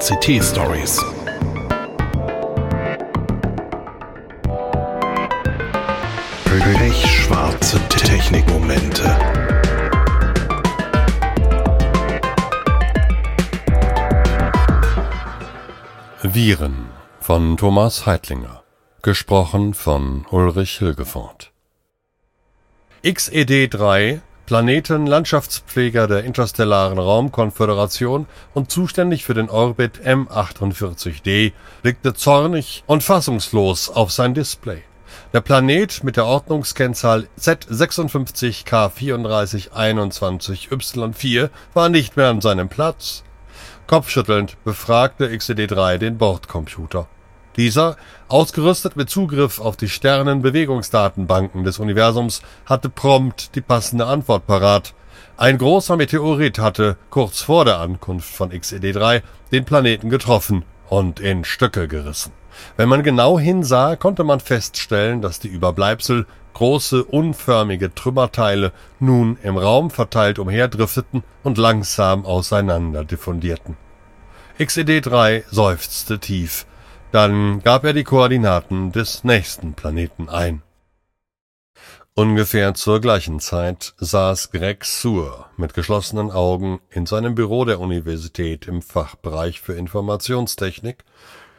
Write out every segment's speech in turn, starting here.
ICT Stories. Pechschwarze Technikmomente. Viren von Thomas Heitlinger. Gesprochen von Ulrich Hilgefort. XED3 Planetenlandschaftspfleger der Interstellaren Raumkonföderation und zuständig für den Orbit M48D, blickte zornig und fassungslos auf sein Display. Der Planet mit der Ordnungskennzahl Z56K3421Y4 war nicht mehr an seinem Platz. Kopfschüttelnd befragte XED3 den Bordcomputer. Dieser, ausgerüstet mit Zugriff auf die Sternenbewegungsdatenbanken des Universums, hatte prompt die passende Antwort parat. Ein großer Meteorit hatte, kurz vor der Ankunft von XED3, den Planeten getroffen und in Stücke gerissen. Wenn man genau hinsah, konnte man feststellen, dass die Überbleibsel, große unförmige Trümmerteile, nun im Raum verteilt umherdrifteten und langsam auseinander diffundierten. XED3 seufzte tief. Dann gab er die Koordinaten des nächsten Planeten ein. Ungefähr zur gleichen Zeit saß Greg Suhr mit geschlossenen Augen in seinem Büro der Universität im Fachbereich für Informationstechnik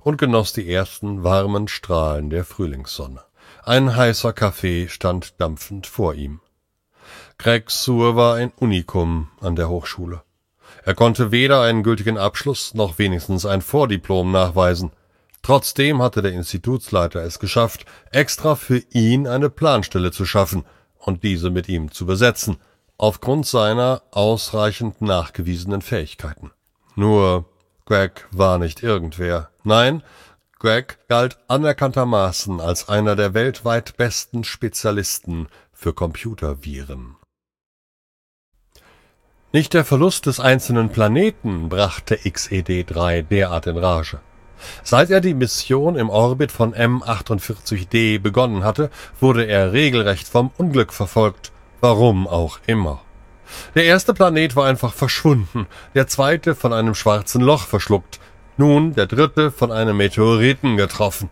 und genoss die ersten warmen Strahlen der Frühlingssonne. Ein heißer Kaffee stand dampfend vor ihm. Greg Suhr war ein Unikum an der Hochschule. Er konnte weder einen gültigen Abschluss noch wenigstens ein Vordiplom nachweisen. Trotzdem hatte der Institutsleiter es geschafft, extra für ihn eine Planstelle zu schaffen und diese mit ihm zu besetzen, aufgrund seiner ausreichend nachgewiesenen Fähigkeiten. Nur Greg war nicht irgendwer. Nein, Greg galt anerkanntermaßen als einer der weltweit besten Spezialisten für Computerviren. Nicht der Verlust des einzelnen Planeten brachte XED-3 derart in Rage. Seit er die Mission im Orbit von M48D begonnen hatte, wurde er regelrecht vom Unglück verfolgt, warum auch immer. Der erste Planet war einfach verschwunden, der zweite von einem schwarzen Loch verschluckt, nun der dritte von einem Meteoriten getroffen.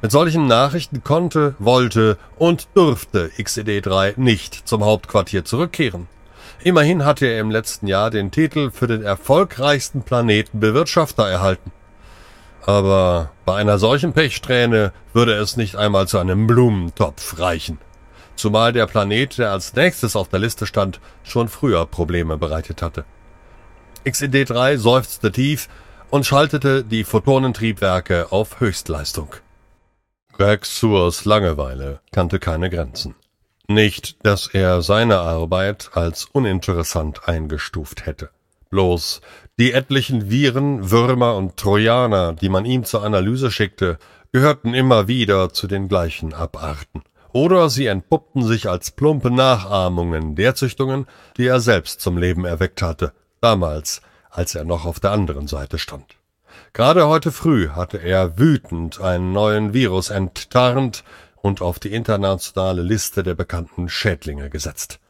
Mit solchen Nachrichten konnte, wollte und durfte XED-3 nicht zum Hauptquartier zurückkehren. Immerhin hatte er im letzten Jahr den Titel für den erfolgreichsten Planetenbewirtschafter erhalten. Aber bei einer solchen Pechsträhne würde es nicht einmal zu einem Blumentopf reichen. Zumal der Planet, der als nächstes auf der Liste stand, schon früher Probleme bereitet hatte. XED3 seufzte tief und schaltete die Photonentriebwerke auf Höchstleistung. Greg Sewers Langeweile kannte keine Grenzen. Nicht, dass er seine Arbeit als uninteressant eingestuft hätte. Bloß die etlichen Viren, Würmer und Trojaner, die man ihm zur Analyse schickte, gehörten immer wieder zu den gleichen Abarten. Oder sie entpuppten sich als plumpe Nachahmungen der Züchtungen, die er selbst zum Leben erweckt hatte, damals, als er noch auf der anderen Seite stand. Gerade heute früh hatte er wütend einen neuen Virus enttarnt und auf die internationale Liste der bekannten Schädlinge gesetzt.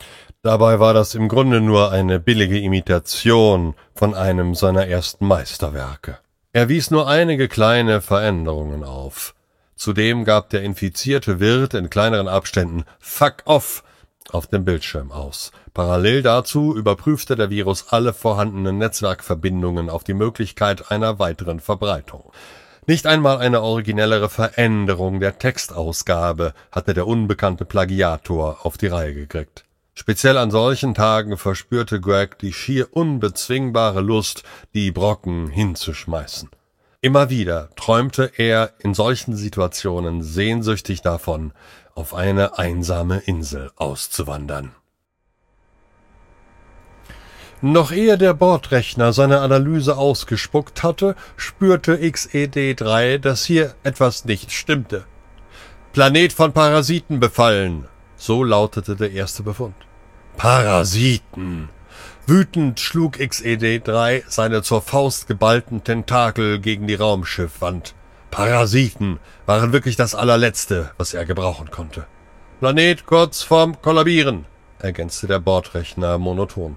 Dabei war das im Grunde nur eine billige Imitation von einem seiner ersten Meisterwerke. Er wies nur einige kleine Veränderungen auf. Zudem gab der infizierte Wirt in kleineren Abständen Fuck off auf dem Bildschirm aus. Parallel dazu überprüfte der Virus alle vorhandenen Netzwerkverbindungen auf die Möglichkeit einer weiteren Verbreitung. Nicht einmal eine originellere Veränderung der Textausgabe hatte der unbekannte Plagiator auf die Reihe gekriegt. Speziell an solchen Tagen verspürte Greg die schier unbezwingbare Lust, die Brocken hinzuschmeißen. Immer wieder träumte er in solchen Situationen sehnsüchtig davon, auf eine einsame Insel auszuwandern. Noch ehe der Bordrechner seine Analyse ausgespuckt hatte, spürte XED3, dass hier etwas nicht stimmte. Planet von Parasiten befallen, so lautete der erste Befund. Parasiten! Wütend schlug XED3 seine zur Faust geballten Tentakel gegen die Raumschiffwand. Parasiten waren wirklich das allerletzte, was er gebrauchen konnte. Planet kurz vorm Kollabieren, ergänzte der Bordrechner monoton.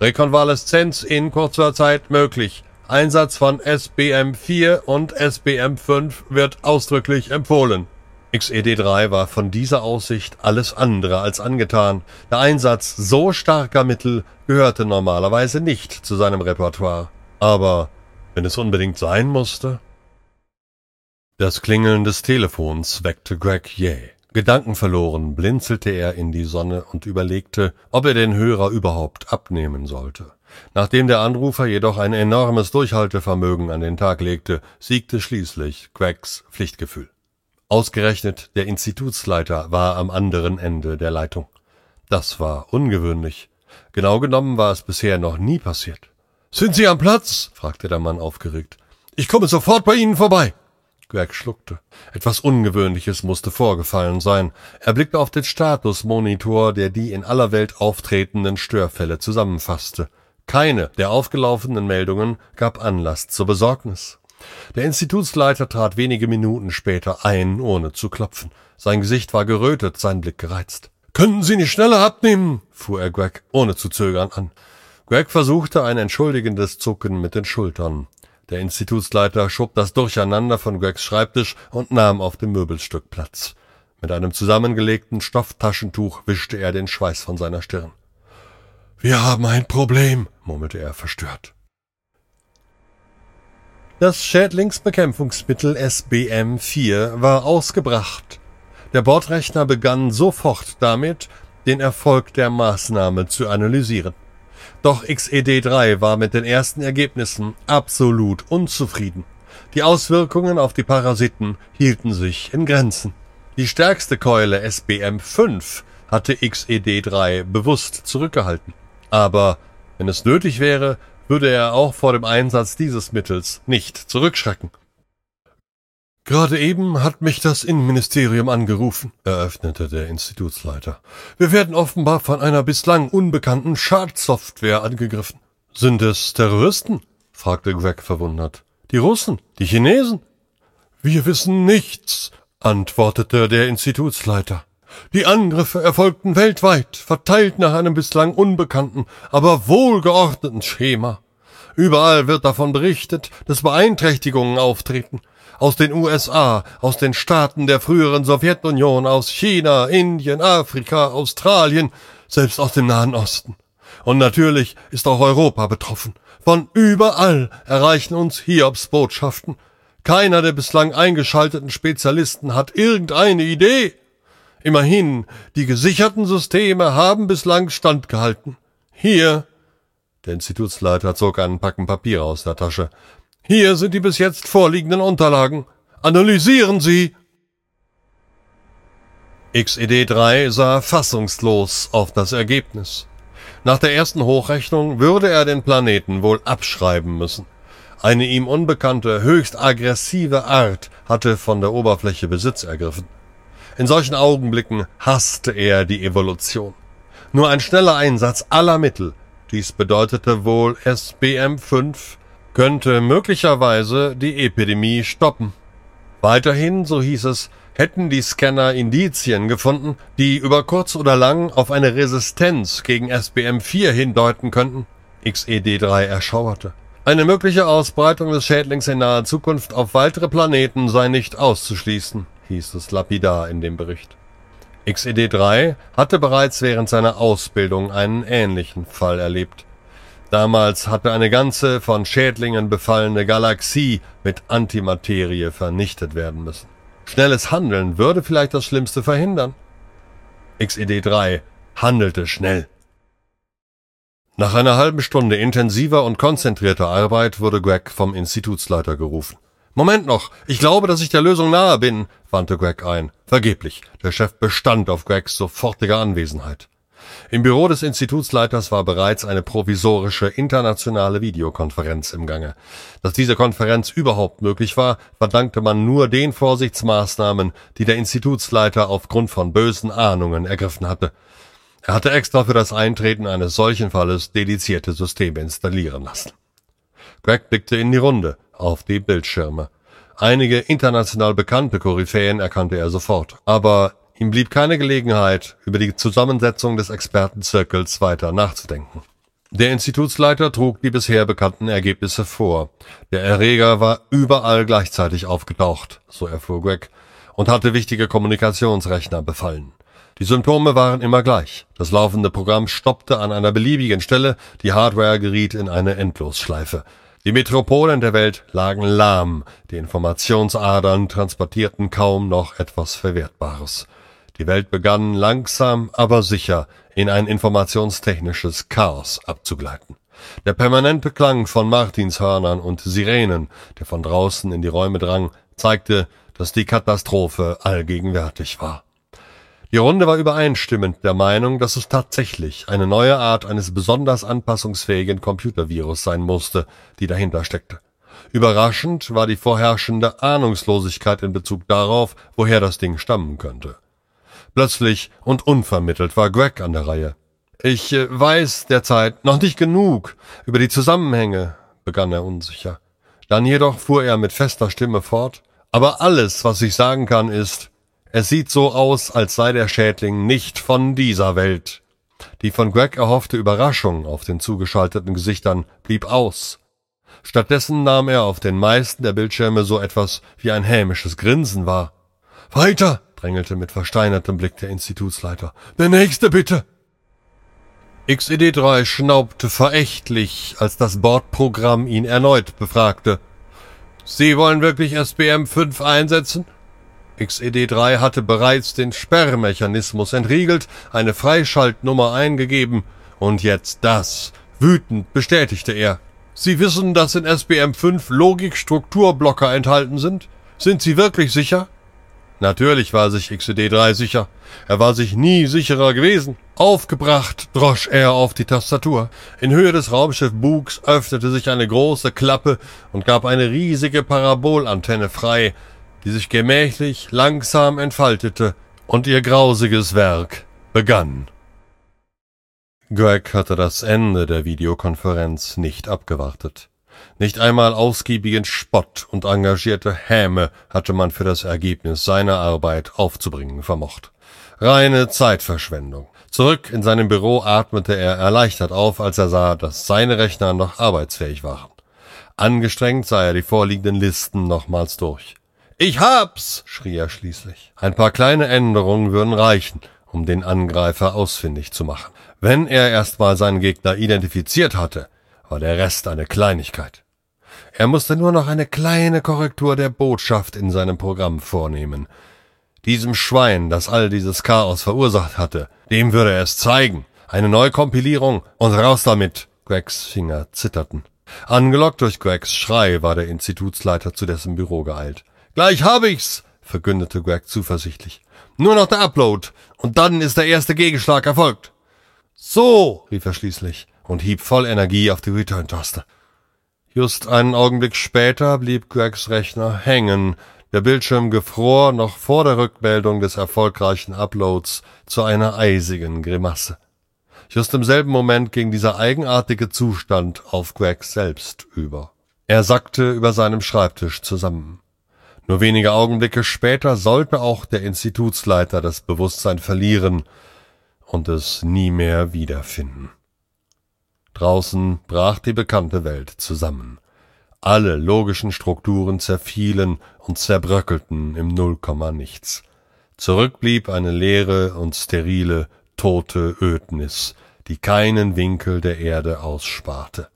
Rekonvaleszenz in kurzer Zeit möglich. Einsatz von SBM 4 und SBM 5 wird ausdrücklich empfohlen. XED3 war von dieser Aussicht alles andere als angetan. Der Einsatz so starker Mittel gehörte normalerweise nicht zu seinem Repertoire. Aber wenn es unbedingt sein musste. Das Klingeln des Telefons weckte Greg jäh. Gedankenverloren blinzelte er in die Sonne und überlegte, ob er den Hörer überhaupt abnehmen sollte. Nachdem der Anrufer jedoch ein enormes Durchhaltevermögen an den Tag legte, siegte schließlich Gregs Pflichtgefühl. Ausgerechnet der Institutsleiter war am anderen Ende der Leitung. Das war ungewöhnlich. Genau genommen war es bisher noch nie passiert. Sind Sie am Platz? fragte der Mann aufgeregt. Ich komme sofort bei Ihnen vorbei. Greg schluckte. Etwas Ungewöhnliches musste vorgefallen sein. Er blickte auf den Statusmonitor, der die in aller Welt auftretenden Störfälle zusammenfasste. Keine der aufgelaufenen Meldungen gab Anlass zur Besorgnis. Der Institutsleiter trat wenige Minuten später ein, ohne zu klopfen. Sein Gesicht war gerötet, sein Blick gereizt. Könnten Sie nicht schneller abnehmen? fuhr er Greg ohne zu zögern an. Greg versuchte ein entschuldigendes Zucken mit den Schultern. Der Institutsleiter schob das Durcheinander von Gregs Schreibtisch und nahm auf dem Möbelstück Platz. Mit einem zusammengelegten Stofftaschentuch wischte er den Schweiß von seiner Stirn. Wir haben ein Problem, murmelte er verstört. Das Schädlingsbekämpfungsmittel SBM-4 war ausgebracht. Der Bordrechner begann sofort damit, den Erfolg der Maßnahme zu analysieren. Doch XED3 war mit den ersten Ergebnissen absolut unzufrieden. Die Auswirkungen auf die Parasiten hielten sich in Grenzen. Die stärkste Keule SBM5 hatte XED3 bewusst zurückgehalten. Aber wenn es nötig wäre, würde er auch vor dem Einsatz dieses Mittels nicht zurückschrecken. Gerade eben hat mich das Innenministerium angerufen, eröffnete der Institutsleiter. Wir werden offenbar von einer bislang unbekannten Schadsoftware angegriffen. Sind es Terroristen? fragte Greg verwundert. Die Russen? Die Chinesen? Wir wissen nichts, antwortete der Institutsleiter. Die Angriffe erfolgten weltweit, verteilt nach einem bislang unbekannten, aber wohlgeordneten Schema. Überall wird davon berichtet, dass Beeinträchtigungen auftreten. Aus den USA, aus den Staaten der früheren Sowjetunion, aus China, Indien, Afrika, Australien, selbst aus dem Nahen Osten. Und natürlich ist auch Europa betroffen. Von überall erreichen uns Hiobs Botschaften. Keiner der bislang eingeschalteten Spezialisten hat irgendeine Idee. Immerhin, die gesicherten Systeme haben bislang standgehalten. Hier, der Institutsleiter zog einen Packen Papier aus der Tasche. Hier sind die bis jetzt vorliegenden Unterlagen. Analysieren Sie! XED3 sah fassungslos auf das Ergebnis. Nach der ersten Hochrechnung würde er den Planeten wohl abschreiben müssen. Eine ihm unbekannte, höchst aggressive Art hatte von der Oberfläche Besitz ergriffen. In solchen Augenblicken hasste er die Evolution. Nur ein schneller Einsatz aller Mittel, dies bedeutete wohl SBM 5, könnte möglicherweise die Epidemie stoppen. Weiterhin, so hieß es, hätten die Scanner Indizien gefunden, die über kurz oder lang auf eine Resistenz gegen SBM 4 hindeuten könnten. XED3 erschauerte. Eine mögliche Ausbreitung des Schädlings in naher Zukunft auf weitere Planeten sei nicht auszuschließen hieß es lapidar in dem Bericht. XED3 hatte bereits während seiner Ausbildung einen ähnlichen Fall erlebt. Damals hatte eine ganze von Schädlingen befallene Galaxie mit Antimaterie vernichtet werden müssen. Schnelles Handeln würde vielleicht das Schlimmste verhindern. XED3 handelte schnell. Nach einer halben Stunde intensiver und konzentrierter Arbeit wurde Greg vom Institutsleiter gerufen. Moment noch, ich glaube, dass ich der Lösung nahe bin, wandte Greg ein. Vergeblich, der Chef bestand auf Gregs sofortige Anwesenheit. Im Büro des Institutsleiters war bereits eine provisorische internationale Videokonferenz im Gange. Dass diese Konferenz überhaupt möglich war, verdankte man nur den Vorsichtsmaßnahmen, die der Institutsleiter aufgrund von bösen Ahnungen ergriffen hatte. Er hatte extra für das Eintreten eines solchen Falles dedizierte Systeme installieren lassen. Greg blickte in die Runde auf die Bildschirme. Einige international bekannte Koryphäen erkannte er sofort, aber ihm blieb keine Gelegenheit, über die Zusammensetzung des Expertenzirkels weiter nachzudenken. Der Institutsleiter trug die bisher bekannten Ergebnisse vor. Der Erreger war überall gleichzeitig aufgetaucht, so erfuhr Greg, und hatte wichtige Kommunikationsrechner befallen. Die Symptome waren immer gleich. Das laufende Programm stoppte an einer beliebigen Stelle, die Hardware geriet in eine Endlosschleife. Die Metropolen der Welt lagen lahm, die Informationsadern transportierten kaum noch etwas Verwertbares. Die Welt begann langsam, aber sicher in ein informationstechnisches Chaos abzugleiten. Der permanente Klang von Martinshörnern und Sirenen, der von draußen in die Räume drang, zeigte, dass die Katastrophe allgegenwärtig war. Die Runde war übereinstimmend der Meinung, dass es tatsächlich eine neue Art eines besonders anpassungsfähigen Computervirus sein musste, die dahinter steckte. Überraschend war die vorherrschende Ahnungslosigkeit in Bezug darauf, woher das Ding stammen könnte. Plötzlich und unvermittelt war Greg an der Reihe. Ich äh, weiß derzeit noch nicht genug über die Zusammenhänge, begann er unsicher. Dann jedoch fuhr er mit fester Stimme fort. Aber alles, was ich sagen kann, ist, es sieht so aus, als sei der Schädling nicht von dieser Welt. Die von Greg erhoffte Überraschung auf den zugeschalteten Gesichtern blieb aus. Stattdessen nahm er auf den meisten der Bildschirme so etwas wie ein hämisches Grinsen wahr. Weiter! drängelte mit versteinertem Blick der Institutsleiter. Der nächste bitte! XED3 schnaubte verächtlich, als das Bordprogramm ihn erneut befragte. Sie wollen wirklich SBM 5 einsetzen? XED3 hatte bereits den Sperrmechanismus entriegelt, eine Freischaltnummer eingegeben, und jetzt das. Wütend bestätigte er. Sie wissen, dass in SBM 5 Logik-Strukturblocker enthalten sind? Sind Sie wirklich sicher? Natürlich war sich XED3 sicher. Er war sich nie sicherer gewesen. Aufgebracht drosch er auf die Tastatur. In Höhe des Raumschiff Bugs öffnete sich eine große Klappe und gab eine riesige Parabolantenne frei, die sich gemächlich langsam entfaltete und ihr grausiges Werk begann. Greg hatte das Ende der Videokonferenz nicht abgewartet. Nicht einmal ausgiebigen Spott und engagierte Häme hatte man für das Ergebnis seiner Arbeit aufzubringen vermocht. Reine Zeitverschwendung. Zurück in seinem Büro atmete er erleichtert auf, als er sah, dass seine Rechner noch arbeitsfähig waren. Angestrengt sah er die vorliegenden Listen nochmals durch. Ich hab's! schrie er schließlich. Ein paar kleine Änderungen würden reichen, um den Angreifer ausfindig zu machen. Wenn er erstmal seinen Gegner identifiziert hatte, war der Rest eine Kleinigkeit. Er musste nur noch eine kleine Korrektur der Botschaft in seinem Programm vornehmen. Diesem Schwein, das all dieses Chaos verursacht hatte, dem würde er es zeigen. Eine Neukompilierung und raus damit. Gregs Finger zitterten. Angelockt durch Gregs Schrei war der Institutsleiter zu dessen Büro geeilt. Gleich hab ich's, verkündete Greg zuversichtlich. Nur noch der Upload, und dann ist der erste Gegenschlag erfolgt. So, rief er schließlich und hieb voll Energie auf die Return-Taste. Just einen Augenblick später blieb Gregs Rechner hängen. Der Bildschirm gefror noch vor der Rückmeldung des erfolgreichen Uploads zu einer eisigen Grimasse. Just im selben Moment ging dieser eigenartige Zustand auf Greg selbst über. Er sackte über seinem Schreibtisch zusammen. Nur wenige Augenblicke später sollte auch der Institutsleiter das Bewusstsein verlieren und es nie mehr wiederfinden. Draußen brach die bekannte Welt zusammen. Alle logischen Strukturen zerfielen und zerbröckelten im Nullkomma-Nichts. Zurück blieb eine leere und sterile, tote Ödnis, die keinen Winkel der Erde aussparte.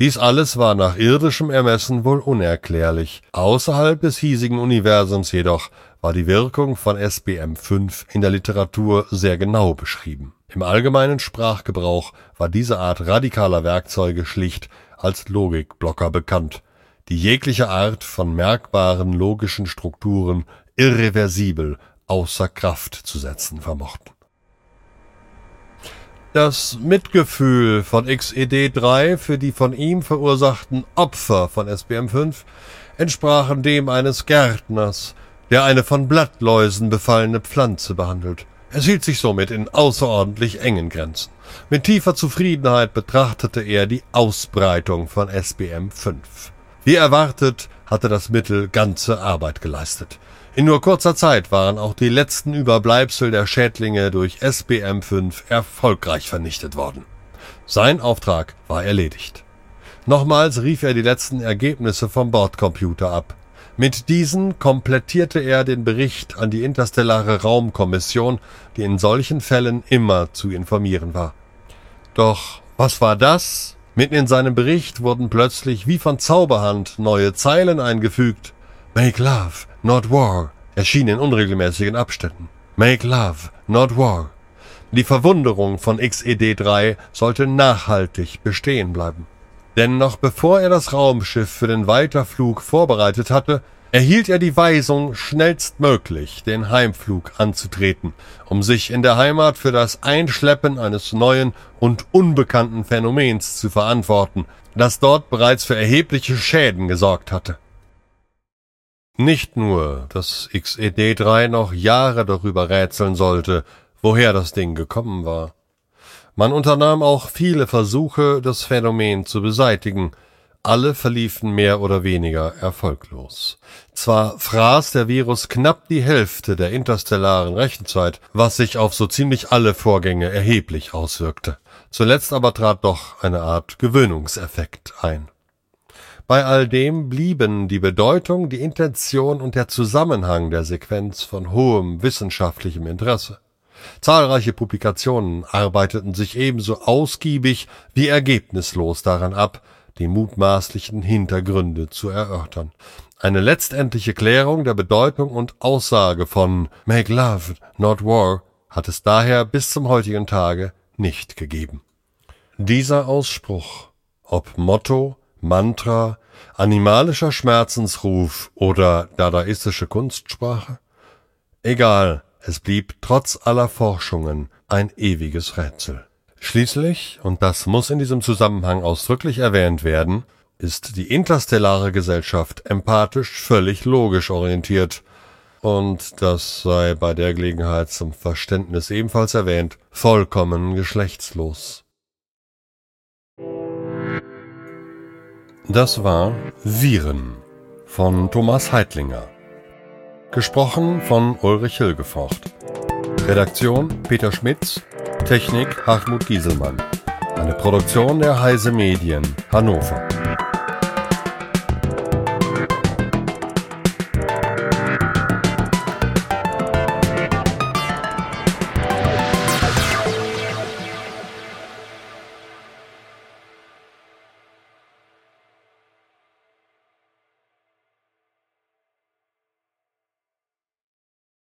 Dies alles war nach irdischem Ermessen wohl unerklärlich. Außerhalb des hiesigen Universums jedoch war die Wirkung von SBM 5 in der Literatur sehr genau beschrieben. Im allgemeinen Sprachgebrauch war diese Art radikaler Werkzeuge schlicht als Logikblocker bekannt, die jegliche Art von merkbaren logischen Strukturen irreversibel außer Kraft zu setzen vermochten. Das Mitgefühl von XED3 für die von ihm verursachten Opfer von SBM5 entsprachen dem eines Gärtners, der eine von Blattläusen befallene Pflanze behandelt. Es hielt sich somit in außerordentlich engen Grenzen. Mit tiefer Zufriedenheit betrachtete er die Ausbreitung von SBM5. Wie erwartet hatte das Mittel ganze Arbeit geleistet. In nur kurzer Zeit waren auch die letzten Überbleibsel der Schädlinge durch SBM5 erfolgreich vernichtet worden. Sein Auftrag war erledigt. Nochmals rief er die letzten Ergebnisse vom Bordcomputer ab. Mit diesen komplettierte er den Bericht an die interstellare Raumkommission, die in solchen Fällen immer zu informieren war. Doch was war das? Mitten in seinem Bericht wurden plötzlich wie von Zauberhand neue Zeilen eingefügt. Make love, not war, erschien in unregelmäßigen Abständen. Make love, not war. Die Verwunderung von XED3 sollte nachhaltig bestehen bleiben. Denn noch bevor er das Raumschiff für den Weiterflug vorbereitet hatte, erhielt er die Weisung, schnellstmöglich den Heimflug anzutreten, um sich in der Heimat für das Einschleppen eines neuen und unbekannten Phänomens zu verantworten, das dort bereits für erhebliche Schäden gesorgt hatte. Nicht nur, dass XED3 noch Jahre darüber rätseln sollte, woher das Ding gekommen war. Man unternahm auch viele Versuche, das Phänomen zu beseitigen, alle verliefen mehr oder weniger erfolglos. Zwar fraß der Virus knapp die Hälfte der interstellaren Rechenzeit, was sich auf so ziemlich alle Vorgänge erheblich auswirkte. Zuletzt aber trat doch eine Art Gewöhnungseffekt ein. Bei all dem blieben die Bedeutung, die Intention und der Zusammenhang der Sequenz von hohem wissenschaftlichem Interesse. Zahlreiche Publikationen arbeiteten sich ebenso ausgiebig wie ergebnislos daran ab, die mutmaßlichen Hintergründe zu erörtern. Eine letztendliche Klärung der Bedeutung und Aussage von Make Love, not War hat es daher bis zum heutigen Tage nicht gegeben. Dieser Ausspruch, ob Motto, Mantra, animalischer Schmerzensruf oder dadaistische Kunstsprache? Egal, es blieb trotz aller Forschungen ein ewiges Rätsel. Schließlich, und das muss in diesem Zusammenhang ausdrücklich erwähnt werden, ist die interstellare Gesellschaft empathisch völlig logisch orientiert, und das sei bei der Gelegenheit zum Verständnis ebenfalls erwähnt, vollkommen geschlechtslos. Das war Viren von Thomas Heitlinger. Gesprochen von Ulrich Hilgefort. Redaktion Peter Schmitz. Technik Hartmut Gieselmann. Eine Produktion der Heise Medien Hannover.